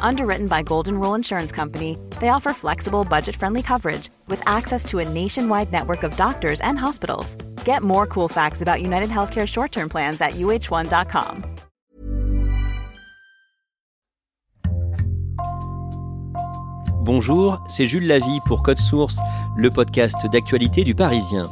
Underwritten by Golden Rule Insurance Company, they offer flexible, budget friendly coverage with access to a nationwide network of doctors and hospitals. Get more cool facts about United Healthcare short term plans at uh1.com. Bonjour, c'est Jules Lavie pour Code Source, le podcast d'actualité du Parisien.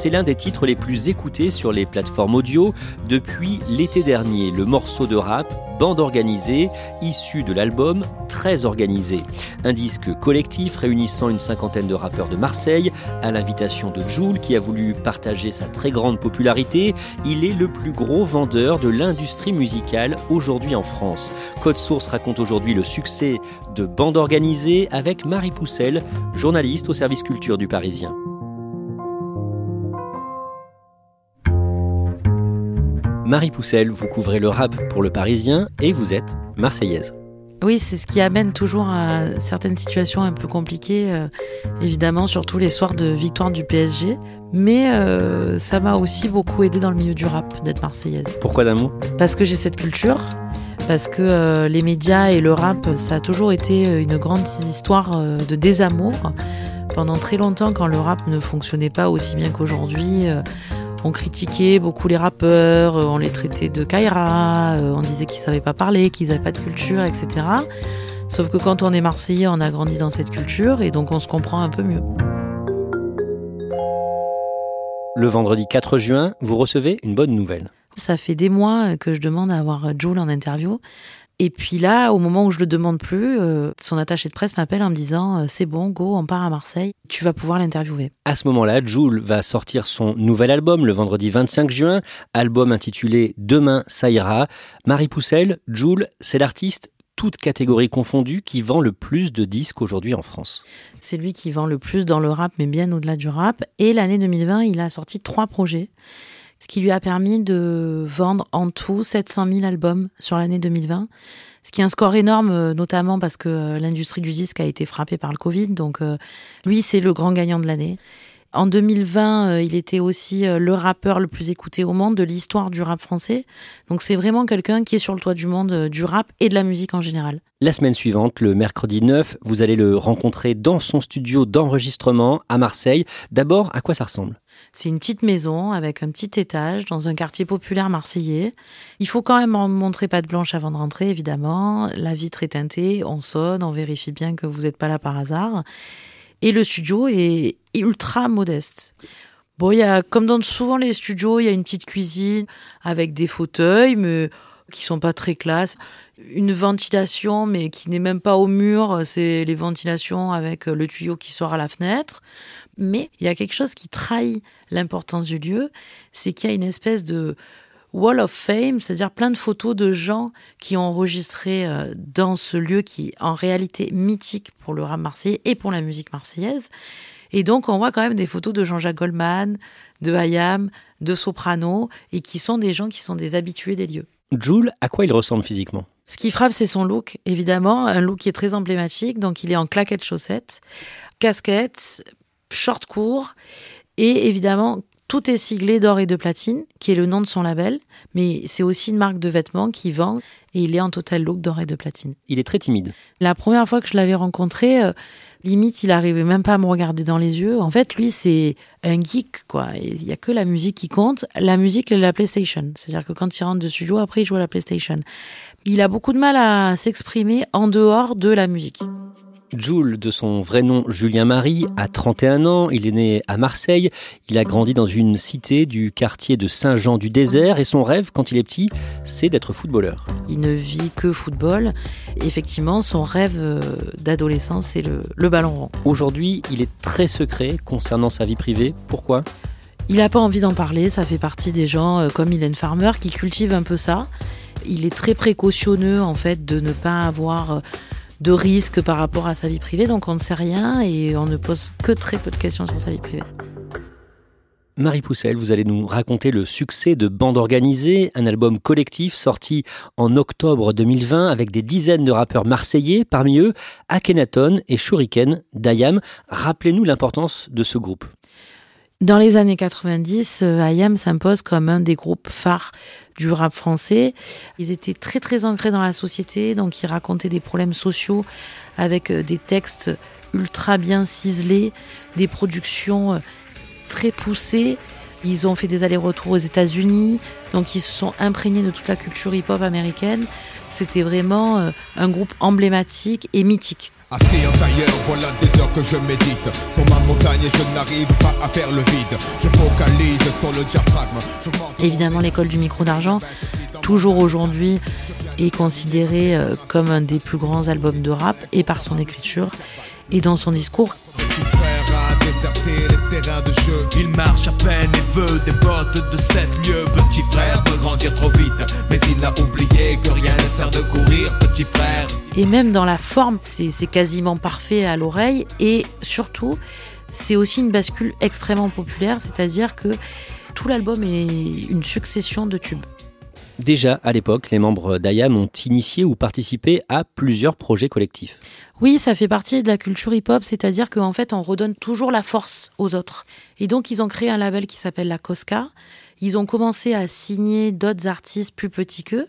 C'est l'un des titres les plus écoutés sur les plateformes audio depuis l'été dernier. Le morceau de rap, bande organisée, issu de l'album Très organisé. Un disque collectif réunissant une cinquantaine de rappeurs de Marseille à l'invitation de Joule qui a voulu partager sa très grande popularité. Il est le plus gros vendeur de l'industrie musicale aujourd'hui en France. Code Source raconte aujourd'hui le succès de Bande organisée avec Marie Poussel, journaliste au service culture du Parisien. Marie Poussel, vous couvrez le rap pour le Parisien et vous êtes marseillaise. Oui, c'est ce qui amène toujours à certaines situations un peu compliquées, euh, évidemment, surtout les soirs de victoire du PSG. Mais euh, ça m'a aussi beaucoup aidé dans le milieu du rap d'être marseillaise. Pourquoi d'amour Parce que j'ai cette culture, parce que euh, les médias et le rap, ça a toujours été une grande histoire de désamour. Pendant très longtemps, quand le rap ne fonctionnait pas aussi bien qu'aujourd'hui, on critiquait beaucoup les rappeurs, euh, on les traitait de Kaira, euh, on disait qu'ils savaient pas parler, qu'ils n'avaient pas de culture, etc. Sauf que quand on est Marseillais, on a grandi dans cette culture et donc on se comprend un peu mieux. Le vendredi 4 juin, vous recevez une bonne nouvelle. Ça fait des mois que je demande à avoir Jules en interview et puis là, au moment où je le demande plus, euh, son attaché de presse m'appelle en me disant euh, c'est bon, go, on part à Marseille, tu vas pouvoir l'interviewer. À ce moment-là, Jules va sortir son nouvel album le vendredi 25 juin, album intitulé Demain ça ira. Marie Poussel, Jules, c'est l'artiste toutes catégories confondues, qui vend le plus de disques aujourd'hui en France. C'est lui qui vend le plus dans le rap, mais bien au-delà du rap. Et l'année 2020, il a sorti trois projets ce qui lui a permis de vendre en tout 700 000 albums sur l'année 2020, ce qui est un score énorme, euh, notamment parce que euh, l'industrie du disque a été frappée par le Covid. Donc euh, lui, c'est le grand gagnant de l'année. En 2020, il était aussi le rappeur le plus écouté au monde de l'histoire du rap français. Donc c'est vraiment quelqu'un qui est sur le toit du monde du rap et de la musique en général. La semaine suivante, le mercredi 9, vous allez le rencontrer dans son studio d'enregistrement à Marseille. D'abord, à quoi ça ressemble? C'est une petite maison avec un petit étage dans un quartier populaire marseillais. Il faut quand même montrer pas de blanche avant de rentrer, évidemment. La vitre est teintée, on sonne, on vérifie bien que vous n'êtes pas là par hasard. Et le studio est ultra modeste. Bon, il y a, comme dans souvent les studios, il y a une petite cuisine avec des fauteuils, mais qui sont pas très classe. Une ventilation, mais qui n'est même pas au mur. C'est les ventilations avec le tuyau qui sort à la fenêtre. Mais il y a quelque chose qui trahit l'importance du lieu, c'est qu'il y a une espèce de Wall of Fame, c'est-à-dire plein de photos de gens qui ont enregistré euh, dans ce lieu qui est en réalité mythique pour le rap marseillais et pour la musique marseillaise. Et donc, on voit quand même des photos de Jean-Jacques Goldman, de Hayam, de Soprano, et qui sont des gens qui sont des habitués des lieux. Jules, à quoi il ressemble physiquement? Ce qui frappe, c'est son look, évidemment, un look qui est très emblématique. Donc, il est en claquettes chaussettes, casquette, short court et évidemment Tout est siglé d'or et de platine, qui est le nom de son label, mais c'est aussi une marque de vêtements qui vend et il est en total look d'or et de platine. Il est très timide. La première fois que je l'avais rencontré, euh, limite, il arrivait même pas à me regarder dans les yeux. En fait, lui, c'est un geek, quoi. Il y a que la musique qui compte. La musique et la PlayStation. C'est-à-dire que quand il rentre de studio, après, il joue à la PlayStation. Il a beaucoup de mal à s'exprimer en dehors de la musique. Jules, de son vrai nom Julien Marie, a 31 ans, il est né à Marseille, il a grandi dans une cité du quartier de Saint-Jean-du-Désert et son rêve quand il est petit, c'est d'être footballeur. Il ne vit que football. Effectivement, son rêve euh, d'adolescence, c'est le, le ballon rond. Aujourd'hui, il est très secret concernant sa vie privée. Pourquoi? Il n'a pas envie d'en parler, ça fait partie des gens euh, comme Hélène Farmer qui cultivent un peu ça. Il est très précautionneux en fait de ne pas avoir euh, de risques par rapport à sa vie privée, donc on ne sait rien et on ne pose que très peu de questions sur sa vie privée. Marie Poussel, vous allez nous raconter le succès de Bande Organisée, un album collectif sorti en octobre 2020 avec des dizaines de rappeurs marseillais, parmi eux Akhenaton et Shuriken d'Ayam. Rappelez-nous l'importance de ce groupe. Dans les années 90, euh, Ayam s'impose comme un des groupes phares du rap français. Ils étaient très très ancrés dans la société, donc ils racontaient des problèmes sociaux avec euh, des textes ultra bien ciselés, des productions euh, très poussées. Ils ont fait des allers-retours aux États-Unis, donc ils se sont imprégnés de toute la culture hip-hop américaine. C'était vraiment un groupe emblématique et mythique. Assis en tailleur, voilà des heures que je médite. Sur ma montagne et je n'arrive pas à faire le vide. Je focalise sur le diaphragme. Évidemment l'école du micro d'argent, toujours aujourd'hui, est considérée euh, comme un des plus grands albums de rap et par son écriture et dans son discours. Petit frère a déserté les terrains de jeu. Il marche à peine et veut des bottes de 7 lieues. Petit frère veut grandir trop vite Mais il a oublié que rien ne sert de courir. Petit frère Et même dans la forme, c'est quasiment parfait à l'oreille. Et surtout, c'est aussi une bascule extrêmement populaire, c'est-à-dire que tout l'album est une succession de tubes. Déjà, à l'époque, les membres d'Ayam ont initié ou participé à plusieurs projets collectifs. Oui, ça fait partie de la culture hip-hop, c'est-à-dire qu'en fait, on redonne toujours la force aux autres. Et donc, ils ont créé un label qui s'appelle la Cosca. Ils ont commencé à signer d'autres artistes plus petits qu'eux.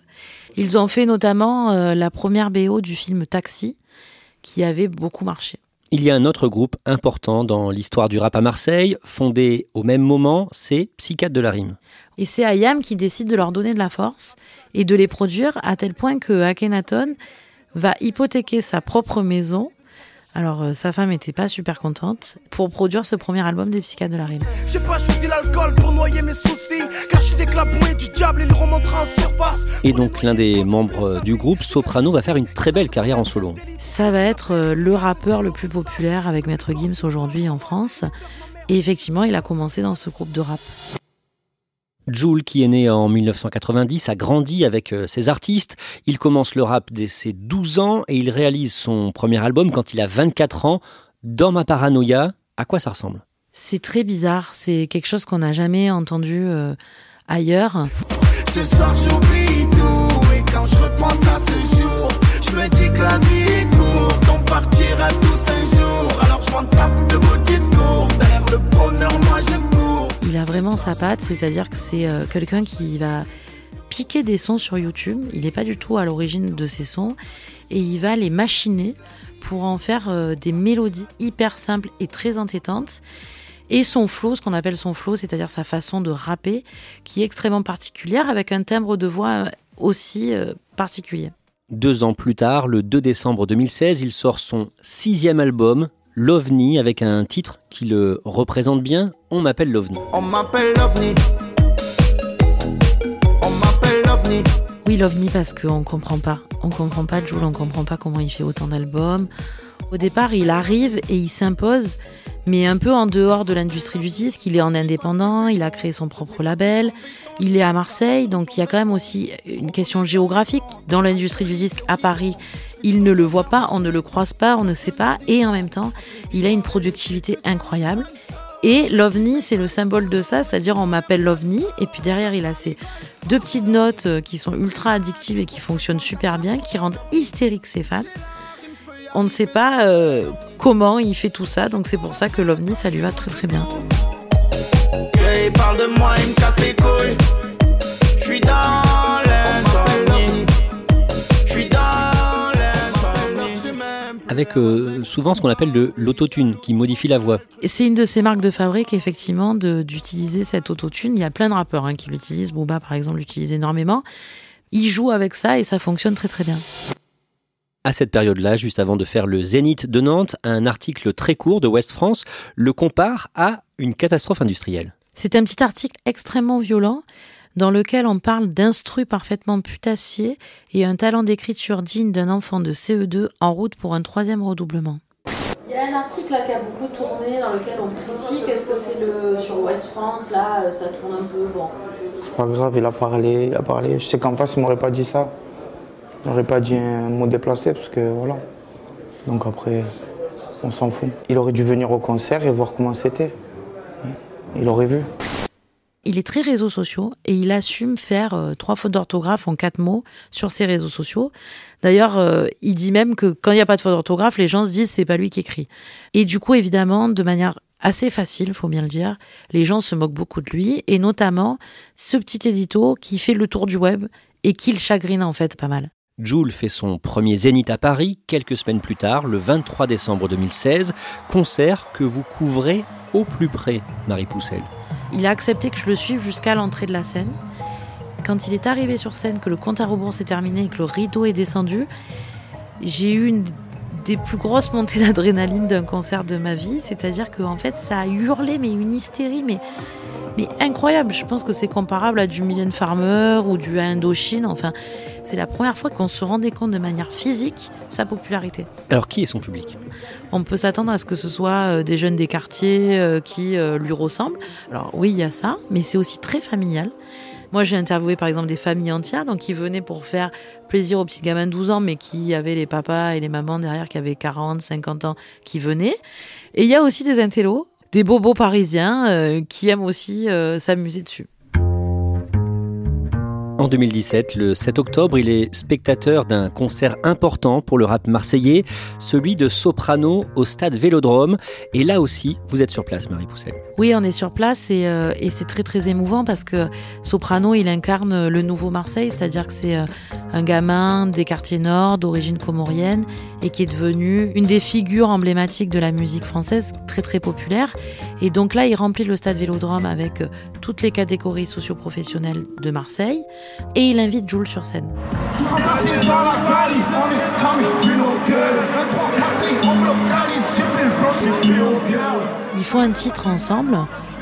Ils ont fait notamment euh, la première BO du film Taxi, qui avait beaucoup marché. Il y a un autre groupe important dans l'histoire du rap à Marseille, fondé au même moment, c'est Psychiatre de la Rime. Et c'est Ayam qui décide de leur donner de la force et de les produire à tel point que Akhenaton va hypothéquer sa propre maison. Alors euh, sa femme n'était pas super contente pour produire ce premier album des Psychiatres de la Rime. J'ai pas choisi l'alcool pour noyer mes soucis. Car je sais que la bouée du diable, il remontera en surface. Et donc l'un des membres du groupe, Soprano, va faire une très belle carrière en solo. Ça va être euh, le rappeur le plus populaire avec Maître Gims aujourd'hui en France. Et effectivement, il a commencé dans ce groupe de rap. Jules, qui est né en 1990, a grandi avec euh, ses artistes. Il commence le rap dès ses 12 ans et il réalise son premier album quand il a 24 ans. Dans ma paranoïa, à quoi ça ressemble? C'est très bizarre, c'est quelque chose qu'on n'a jamais entendu euh, ailleurs. Ce soir, j'oublie tout. Et quand je repense à ce jour, je me dis que la vie est courte. On partira tous un jour. Alors je m'en tape de vos discours. Derrière le bonheur, moi je cours. Il a vraiment sa patte, c'est-à-dire que c'est euh, quelqu'un qui va piquer des sons sur YouTube. Il n'est pas du tout à l'origine de ces sons et il va les machiner pour en faire euh, des mélodies hyper simples et très entêtantes. Et son flow, ce qu'on appelle son flow, c'est-à-dire sa façon de rapper, qui est extrêmement particulière, avec un timbre de voix euh, aussi particulier. Deux ans plus tard, le 2 décembre 2016, il sort son sixième album, L'OVNI, avec un titre qui le représente bien, On m'appelle l'OVNI. On m'appelle l'OVNI. On m'appelle l'OVNI. Oui, l'OVNI, parce qu'on comprend pas. On comprend pas Jules, on comprend pas comment il fait autant d'albums. Au départ, il arrive et il s'impose, mais un peu en dehors de l'industrie du disque. Il est en indépendant, il a créé son propre label, il est à Marseille, donc il y a quand même aussi une question géographique. Dans l'industrie du disque, à Paris, il ne le voit pas, on ne le croise pas, on ne sait pas, et en même temps, il a une productivité incroyable. Et l'OVNI, c'est le symbole de ça, c'est-à-dire on m'appelle l'OVNI, et puis derrière, il a ces deux petites notes euh, qui sont ultra addictives et qui fonctionnent super bien, qui rendent hystériques ses fans. On ne sait pas euh, comment il fait tout ça, donc c'est pour ça que l'OVNI, ça lui va très très bien. Parle de moi, il me casse les couilles. Je suis dans Avec euh, souvent ce qu'on appelle de l'autotune qui modifie la voix. C'est une de ces marques de fabrique, effectivement, d'utiliser cette autotune. Il y a plein de rappeurs hein, qui l'utilisent. Booba, par exemple, l'utilise énormément. Il joue avec ça et ça fonctionne très très bien. À cette période-là, juste avant de faire le Zénith de Nantes, un article très court de West France le compare à une catastrophe industrielle. C'est un petit article extrêmement violent dans lequel on parle d'instru parfaitement putassier et un talent d'écriture digne d'un enfant de CE2 en route pour un troisième redoublement. Il y a un article là qui a beaucoup tourné dans lequel on critique. Est-ce que c'est le sur West France là Ça tourne un peu bon. C'est pas grave, il a parlé, il a parlé. Je sais qu'en face, il m'aurait pas dit ça. Il n'aurait pas dit un mot déplacé parce que voilà. Donc après, on s'en fout. Il aurait dû venir au concert et voir comment c'était. Il aurait vu. Il est très réseaux sociaux et il assume faire euh, trois fautes d'orthographe en quatre mots sur ses réseaux sociaux. D'ailleurs, euh, il dit même que quand il n'y a pas de faute d'orthographe, les gens se disent c'est pas lui qui écrit. Et du coup, évidemment, de manière assez facile, faut bien le dire, les gens se moquent beaucoup de lui et notamment ce petit édito qui fait le tour du web et qui le chagrine en fait pas mal. Joule fait son premier Zénith à Paris quelques semaines plus tard, le 23 décembre 2016, concert que vous couvrez au plus près, Marie Poussel. Il a accepté que je le suive jusqu'à l'entrée de la scène. Quand il est arrivé sur scène, que le compte à rebours s'est terminé et que le rideau est descendu, j'ai eu une des plus grosses montées d'adrénaline d'un concert de ma vie. C'est-à-dire que en fait, ça a hurlé, mais une hystérie, mais, mais incroyable. Je pense que c'est comparable à du Mylène Farmer ou du Indochine. Enfin, c'est la première fois qu'on se rendait compte de manière physique sa popularité. Alors qui est son public? On peut s'attendre à ce que ce soit euh, des jeunes des quartiers euh, qui euh, lui ressemblent. Alors oui, il y a ça, mais c'est aussi très familial. Moi, j'ai interviewé par exemple des familles entières, donc qui venaient pour faire plaisir aux petits gamins de 12 ans, mais qui avaient les papas et les mamans derrière qui avaient 40, 50 ans, qui venaient. Et il y a aussi des intellos, des bobos parisiens euh, qui aiment aussi euh, s'amuser dessus. En 2017, le 7 octobre, il est spectateur d'un concert important pour le rap marseillais, celui de Soprano au stade Vélodrome. Et là aussi, vous êtes sur place, Marie Poussel. Oui, on est sur place et, euh, c'est très très émouvant parce que Soprano, il incarne le nouveau Marseille, c'est-à-dire que c'est euh, un gamin des quartiers nord, d'origine comorienne et qui est devenu une des figures emblématiques de la musique française, très très populaire. Et donc là, il remplit le stade Vélodrome avec euh, toutes les catégories socioprofessionnelles de Marseille et il invite Jules sur scène. Ils font un titre ensemble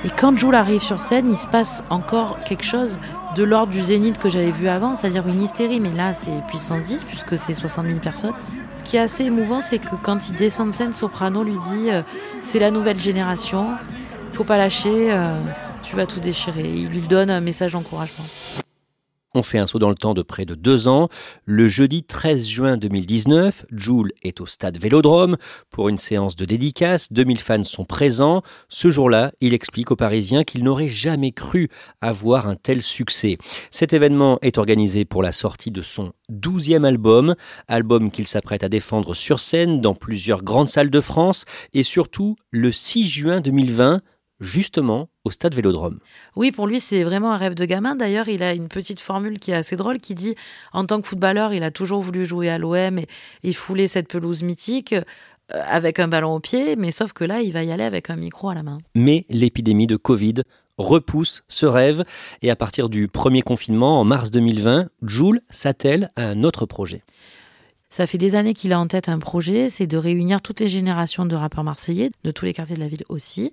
et quand Jules arrive sur scène, il se passe encore quelque chose de l'ordre du zénith que j'avais vu avant, c'est-à-dire une hystérie, mais là c'est puissance 10 puisque c'est 60 000 personnes. Ce qui est assez émouvant, c'est que quand il descend de scène, Soprano lui dit euh, c'est la nouvelle génération, faut pas lâcher, euh, tu vas tout déchirer. Il lui donne un message d'encouragement. On fait un saut dans le temps de près de deux ans. Le jeudi 13 juin 2019, Joule est au stade Vélodrome pour une séance de dédicace. 2000 fans sont présents. Ce jour-là, il explique aux Parisiens qu'il n'aurait jamais cru avoir un tel succès. Cet événement est organisé pour la sortie de son douzième album, album qu'il s'apprête à défendre sur scène dans plusieurs grandes salles de France et surtout le 6 juin 2020 justement au stade Vélodrome. Oui, pour lui, c'est vraiment un rêve de gamin. D'ailleurs, il a une petite formule qui est assez drôle qui dit en tant que footballeur, il a toujours voulu jouer à l'OM et, et fouler cette pelouse mythique euh, avec un ballon au pied, mais sauf que là, il va y aller avec un micro à la main. Mais l'épidémie de Covid repousse ce rêve et à partir du premier confinement en mars 2020, Joule s'attelle à un autre projet. Ça fait des années qu'il a en tête un projet, c'est de réunir toutes les générations de rappeurs marseillais, de tous les quartiers de la ville aussi,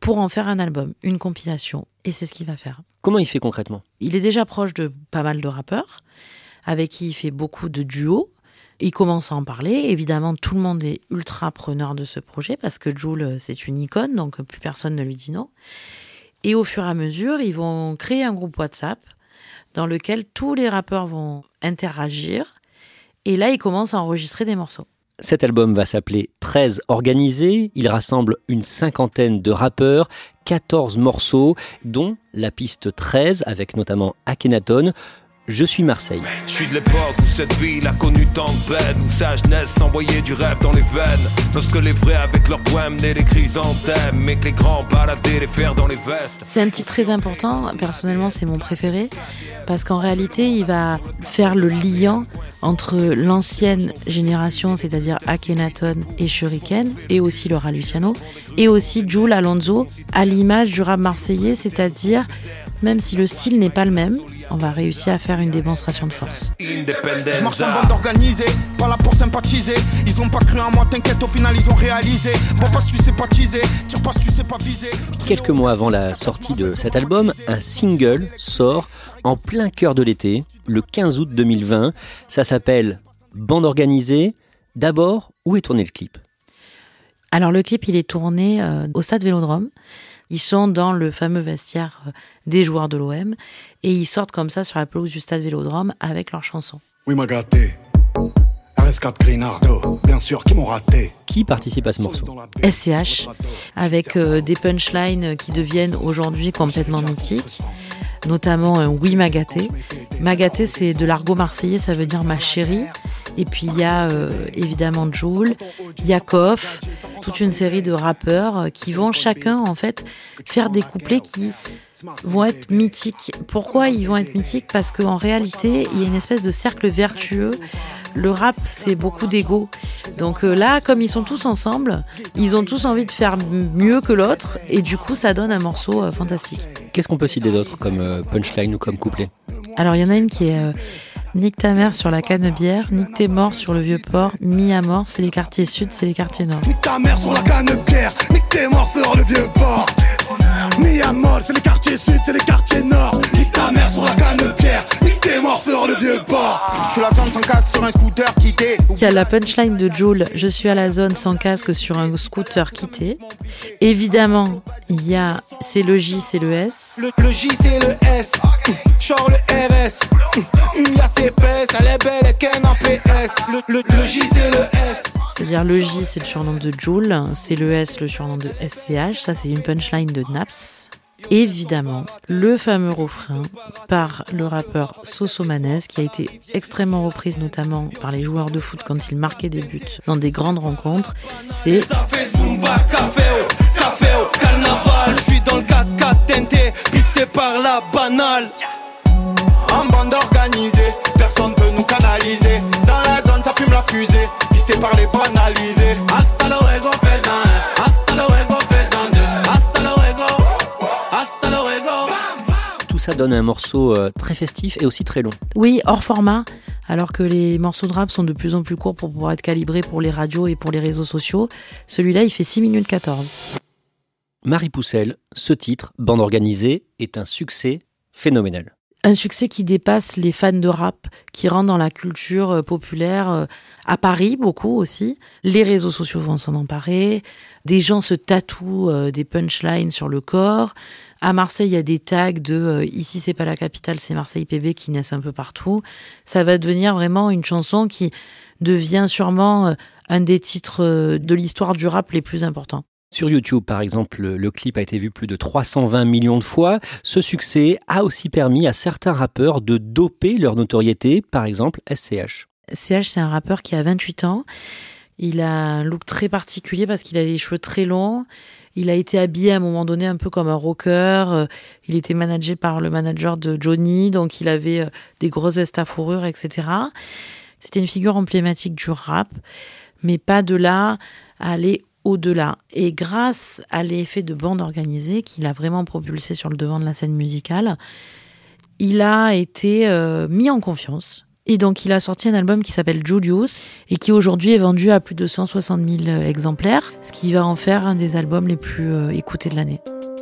pour en faire un album, une compilation. Et c'est ce qu'il va faire. Comment il fait concrètement? Il est déjà proche de pas mal de rappeurs, avec qui il fait beaucoup de duos. Il commence à en parler. Évidemment, tout le monde est ultra preneur de ce projet parce que Jules, c'est une icône, donc plus personne ne lui dit non. Et au fur et à mesure, ils vont créer un groupe WhatsApp dans lequel tous les rappeurs vont interagir. Et là, ils commencent à enregistrer des morceaux. Cet album va s'appeler 13 organisés. Il rassemble une cinquantaine de rappeurs, 14 morceaux, dont la piste 13 avec notamment Akhenaton. Je suis Marseille. Je suis de l'époque où cette ville a connu tant de peine, où sa jeunesse s'envoyait du rêve dans les veines. Lorsque les vrais avec leurs poèmes menaient les chrysanthèmes, mais que les grands baladaient les fers dans les vestes. C'est un titre très important, personnellement c'est mon préféré, parce qu'en réalité il va faire le lien entre l'ancienne génération, c'est-à-dire Akhenaton et Shuriken, et aussi Laura Luciano, et aussi Jules Alonso, à l'image du rap marseillais, c'est-à-dire même si le style n'est pas le même, on va réussir à faire une démonstration de force. Je marche en bande organisée, pas là pour sympathiser. Ils ont pas cru en moi, t'inquiète, au final ils ont réalisé. Bon, pas si tu sais pas teaser, tire pas si tu sais pas viser. Quelques mois avant la sortie de cet album, un single sort en plein cœur de l'été, le 15 août 2020. Ça s'appelle Bande organisée. D'abord, où est tourné le clip? Alors le clip, il est tourné euh, au stade Vélodrome. Ils sont dans le fameux vestiaire euh, des joueurs de l'OM et ils sortent comme ça sur la pelouse du stade Vélodrome avec leur chanson. Oui, m'a gâté. RS4 Grinardo, bien sûr, qui m'ont raté. Qui participe à ce morceau SCH, avec euh, des punchlines qui deviennent aujourd'hui complètement mythiques, notamment un Oui Magaté. Magaté, c'est de l'argot marseillais, ça veut dire ma chérie. Et puis il y a euh, évidemment Joule, Yakov, toute une série de rappeurs euh, qui vont chacun en fait faire des couplets qui vont être mythiques. Pourquoi ils vont être mythiques? Parce qu'en réalité, il y a une espèce de cercle vertueux. Le rap, c'est beaucoup d'ego. Donc euh, là, comme ils sont tous ensemble, ils ont tous envie de faire mieux que l'autre, et du coup, ça donne un morceau euh, fantastique. Qu'est-ce qu'on peut citer d'autre comme punchline ou comme couplet? Alors, il y en a une qui est Nique ta mère sur la canne-bière, nique tes morts sur le vieux port, mis à mort, c'est les quartiers sud, c'est les quartiers nord. Nique ta mère sur la canne pierre, nique tes morts sur le vieux port. Mis à mort, c'est les quartiers sud, c'est les quartiers nord. Nique ta mère sur la canne le vieux port. Je suis la zone sans casse sur un scooter quitté. Il y a la punchline de Joule, je suis à la zone sans casque sur un scooter quitté. Évidemment, il y a c'est le J, c'est le S. Le, le J c'est le S, genre le RS. Une glace épaisse, elle est belle et qu'un PS. Le, le, le J c'est le S. C'est-à-dire le J, c'est le surnom de Joule, c'est le S, le surnom de SCH. Ça, c'est une punchline de Naps. Évidemment, le fameux refrain par le rappeur Sosomanes, qui a été extrêmement reprise notamment par les joueurs de foot quand ils marquaient des buts dans des grandes rencontres, c'est Ça fait Zumba, café au, café au carnaval. Je suis dans le 4-4 teinté, pisté par la banale. En bande organisée, personne peut nous canaliser. Dans la zone, ça fume la fusée, pisté par les banalisés. Ça donne un morceau euh, très festif et aussi très long. oui, hors format, alors que les morceaux de rap sont de plus en plus courts pour pouvoir être calibrés pour les radios et pour les réseaux sociaux. Celui-là, il fait 6 minutes 14. Marie Poussel, ce titre, Bande organisée, est un succès phénoménal. Un succès qui dépasse les fans de rap, qui rentre dans la culture euh, populaire euh, à Paris beaucoup aussi. Les réseaux sociaux vont s'en emparer. Des gens se tatouent euh, des punchlines sur le corps. À Marseille, il y a des tags de ici c'est pas la capitale, c'est Marseille PB qui naissent un peu partout. Ça va devenir vraiment une chanson qui devient sûrement un des titres de l'histoire du rap les plus importants. Sur YouTube, par exemple, le, clip a été vu plus de 320 millions de fois. Ce succès a aussi permis à certains rappeurs de doper leur notoriété, par exemple SCH. CH, c'est un rappeur qui a 28 ans. Il a un look très particulier parce qu'il a les cheveux très longs. Il a été habillé à un moment donné un peu comme un rocker. Il était managé par le manager de Johnny, donc il avait euh, des grosses vestes à fourrure, etc. C'était une figure emblématique du rap, mais pas de là à aller au-delà. Et grâce à l'effet de bande organisée qu'il a vraiment propulsé sur le devant de la scène musicale, il a été euh, mis en confiance. Et donc, il a sorti un album qui s'appelle Julius et qui aujourd'hui est vendu à plus de 160 000 exemplaires, ce qui va en faire un des albums les plus euh, écoutés de l'année.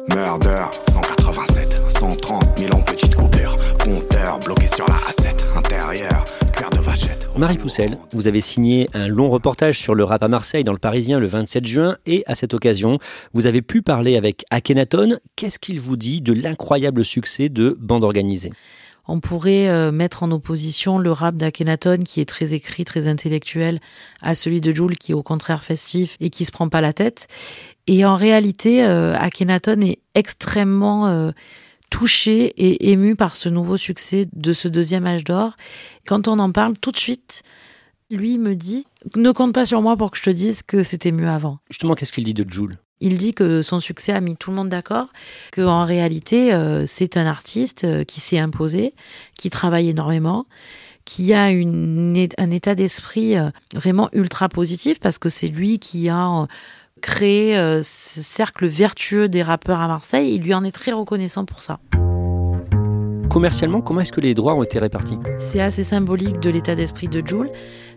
Murder, 187, 130 000 en petite coupure. Compteur bloqué sur la A7, intérieur, cuir de vachette. Marie Poussel, vous avez signé un long reportage sur le rap à Marseille dans le Parisien le 27 juin et à cette occasion, vous avez pu parler avec Akhenaton. Qu'est-ce qu'il vous dit de l'incroyable succès de Bande Organisée? On pourrait euh, mettre en opposition le rap d'Akhenaton qui est très écrit, très intellectuel, à celui de Jules qui est au contraire festif et qui se prend pas la tête. Et en réalité, euh, Akhenaton est extrêmement euh, touché et ému par ce nouveau succès de ce deuxième âge d'or. Quand on en parle tout de suite, lui me dit ne compte pas sur moi pour que je te dise que c'était mieux avant. Justement, qu'est-ce qu'il dit de Jules il dit que son succès a mis tout le monde d'accord, qu'en réalité, euh, c'est un artiste euh, qui s'est imposé, qui travaille énormément, qui a une, un état d'esprit euh, vraiment ultra positif parce que c'est lui qui a créé ce cercle vertueux des rappeurs à Marseille. Il lui en est très reconnaissant pour ça. Commercialement, comment est-ce que les droits ont été répartis? C'est assez symbolique de l'état d'esprit de Jules.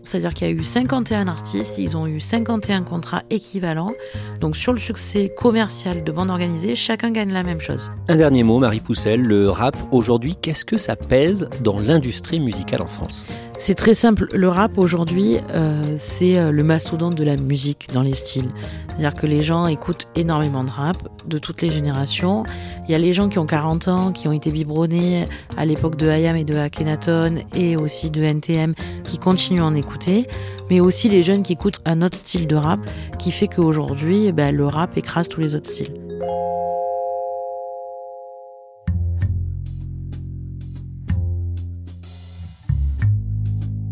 C'est-à-dire qu'il y a eu 51 artistes, ils ont eu 51 contrats équivalents. Donc sur le succès commercial de bande organisée, chacun gagne la même chose. Un dernier mot, Marie Poussel, le rap aujourd'hui, qu'est-ce que ça pèse dans l'industrie musicale en France? C'est très simple. Le rap aujourd'hui, euh, c'est euh, le mastodonte de la musique dans les styles. C'est-à-dire que les gens écoutent énormément de rap de toutes les générations. Il y a les gens qui ont 40 ans, qui ont été biberonnés à l'époque de Hayam et de Akhenaton et aussi de NTM, qui continuent à en écouter. Mais aussi les jeunes qui écoutent un autre style de rap, qui fait qu'aujourd'hui, eh ben, le rap écrase tous les autres styles.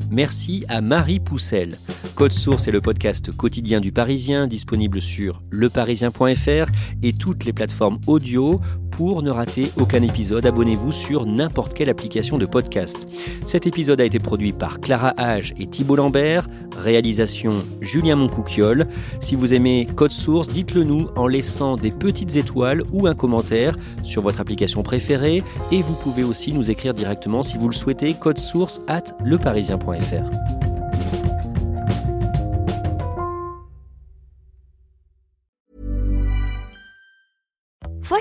Merci à Marie Poussel. Code Source est le podcast quotidien du Parisien, disponible sur leparisien.fr et toutes les plateformes audio. Pour ne rater aucun épisode, abonnez-vous sur n'importe quelle application de podcast. Cet épisode a été produit par Clara Hage et Thibault Lambert, réalisation Julien Moncouquiole. Si vous aimez Code Source, dites-le nous en laissant des petites étoiles ou un commentaire sur votre application préférée et vous pouvez aussi nous écrire directement si vous le souhaitez, code source at leparisien.fr.